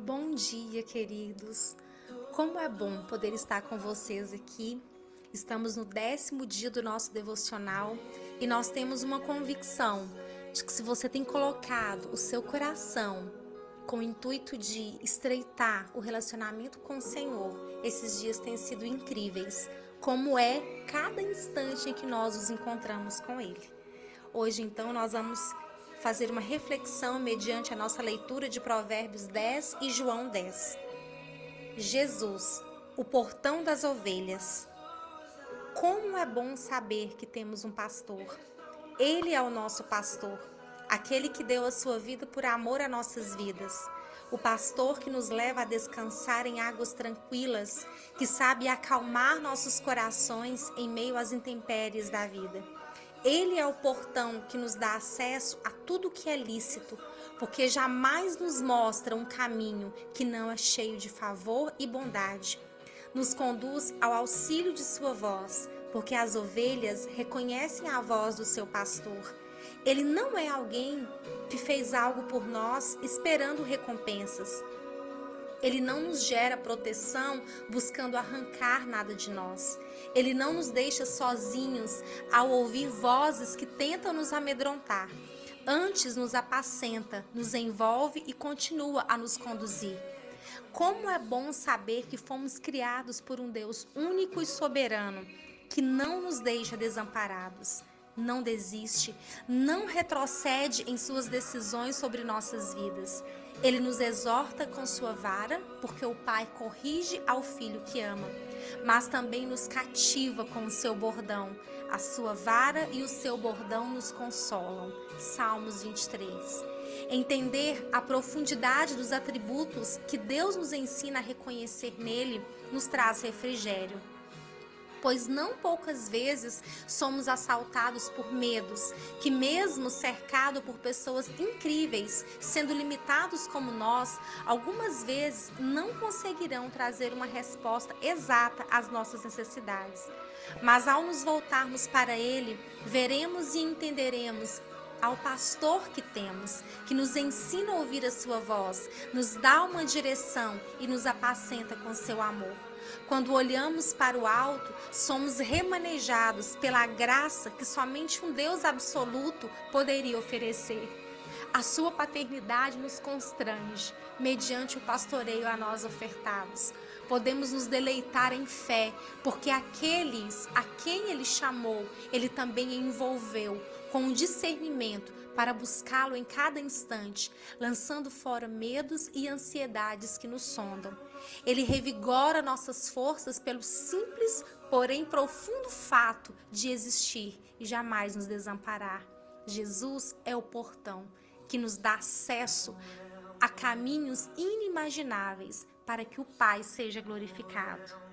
Bom dia, queridos. Como é bom poder estar com vocês aqui. Estamos no décimo dia do nosso devocional e nós temos uma convicção de que se você tem colocado o seu coração com o intuito de estreitar o relacionamento com o Senhor, esses dias têm sido incríveis, como é cada instante em que nós nos encontramos com Ele. Hoje, então, nós vamos fazer uma reflexão mediante a nossa leitura de Provérbios 10 e João 10. Jesus, o portão das ovelhas. Como é bom saber que temos um pastor. Ele é o nosso pastor, aquele que deu a sua vida por amor a nossas vidas. O pastor que nos leva a descansar em águas tranquilas, que sabe acalmar nossos corações em meio às intempéries da vida. Ele é o portão que nos dá acesso a tudo que é lícito, porque jamais nos mostra um caminho que não é cheio de favor e bondade. Nos conduz ao auxílio de sua voz, porque as ovelhas reconhecem a voz do seu pastor. Ele não é alguém que fez algo por nós esperando recompensas. Ele não nos gera proteção buscando arrancar nada de nós. Ele não nos deixa sozinhos ao ouvir vozes que tentam nos amedrontar. Antes nos apacenta, nos envolve e continua a nos conduzir. Como é bom saber que fomos criados por um Deus único e soberano, que não nos deixa desamparados não desiste, não retrocede em suas decisões sobre nossas vidas. Ele nos exorta com sua vara, porque o Pai corrige ao filho que ama, mas também nos cativa com o seu bordão. A sua vara e o seu bordão nos consolam. Salmos 23. Entender a profundidade dos atributos que Deus nos ensina a reconhecer nele nos traz refrigério pois não poucas vezes somos assaltados por medos, que, mesmo cercado por pessoas incríveis, sendo limitados como nós, algumas vezes não conseguirão trazer uma resposta exata às nossas necessidades. Mas ao nos voltarmos para Ele, veremos e entenderemos ao pastor que temos, que nos ensina a ouvir a sua voz, nos dá uma direção e nos apacenta com seu amor. Quando olhamos para o alto, somos remanejados pela graça que somente um Deus absoluto poderia oferecer. A sua paternidade nos constrange, mediante o pastoreio a nós ofertados. Podemos nos deleitar em fé, porque aqueles a quem ele chamou, ele também envolveu com o discernimento para buscá-lo em cada instante, lançando fora medos e ansiedades que nos sondam. Ele revigora nossas forças pelo simples, porém profundo fato de existir e jamais nos desamparar. Jesus é o portão que nos dá acesso a caminhos inimagináveis para que o Pai seja glorificado.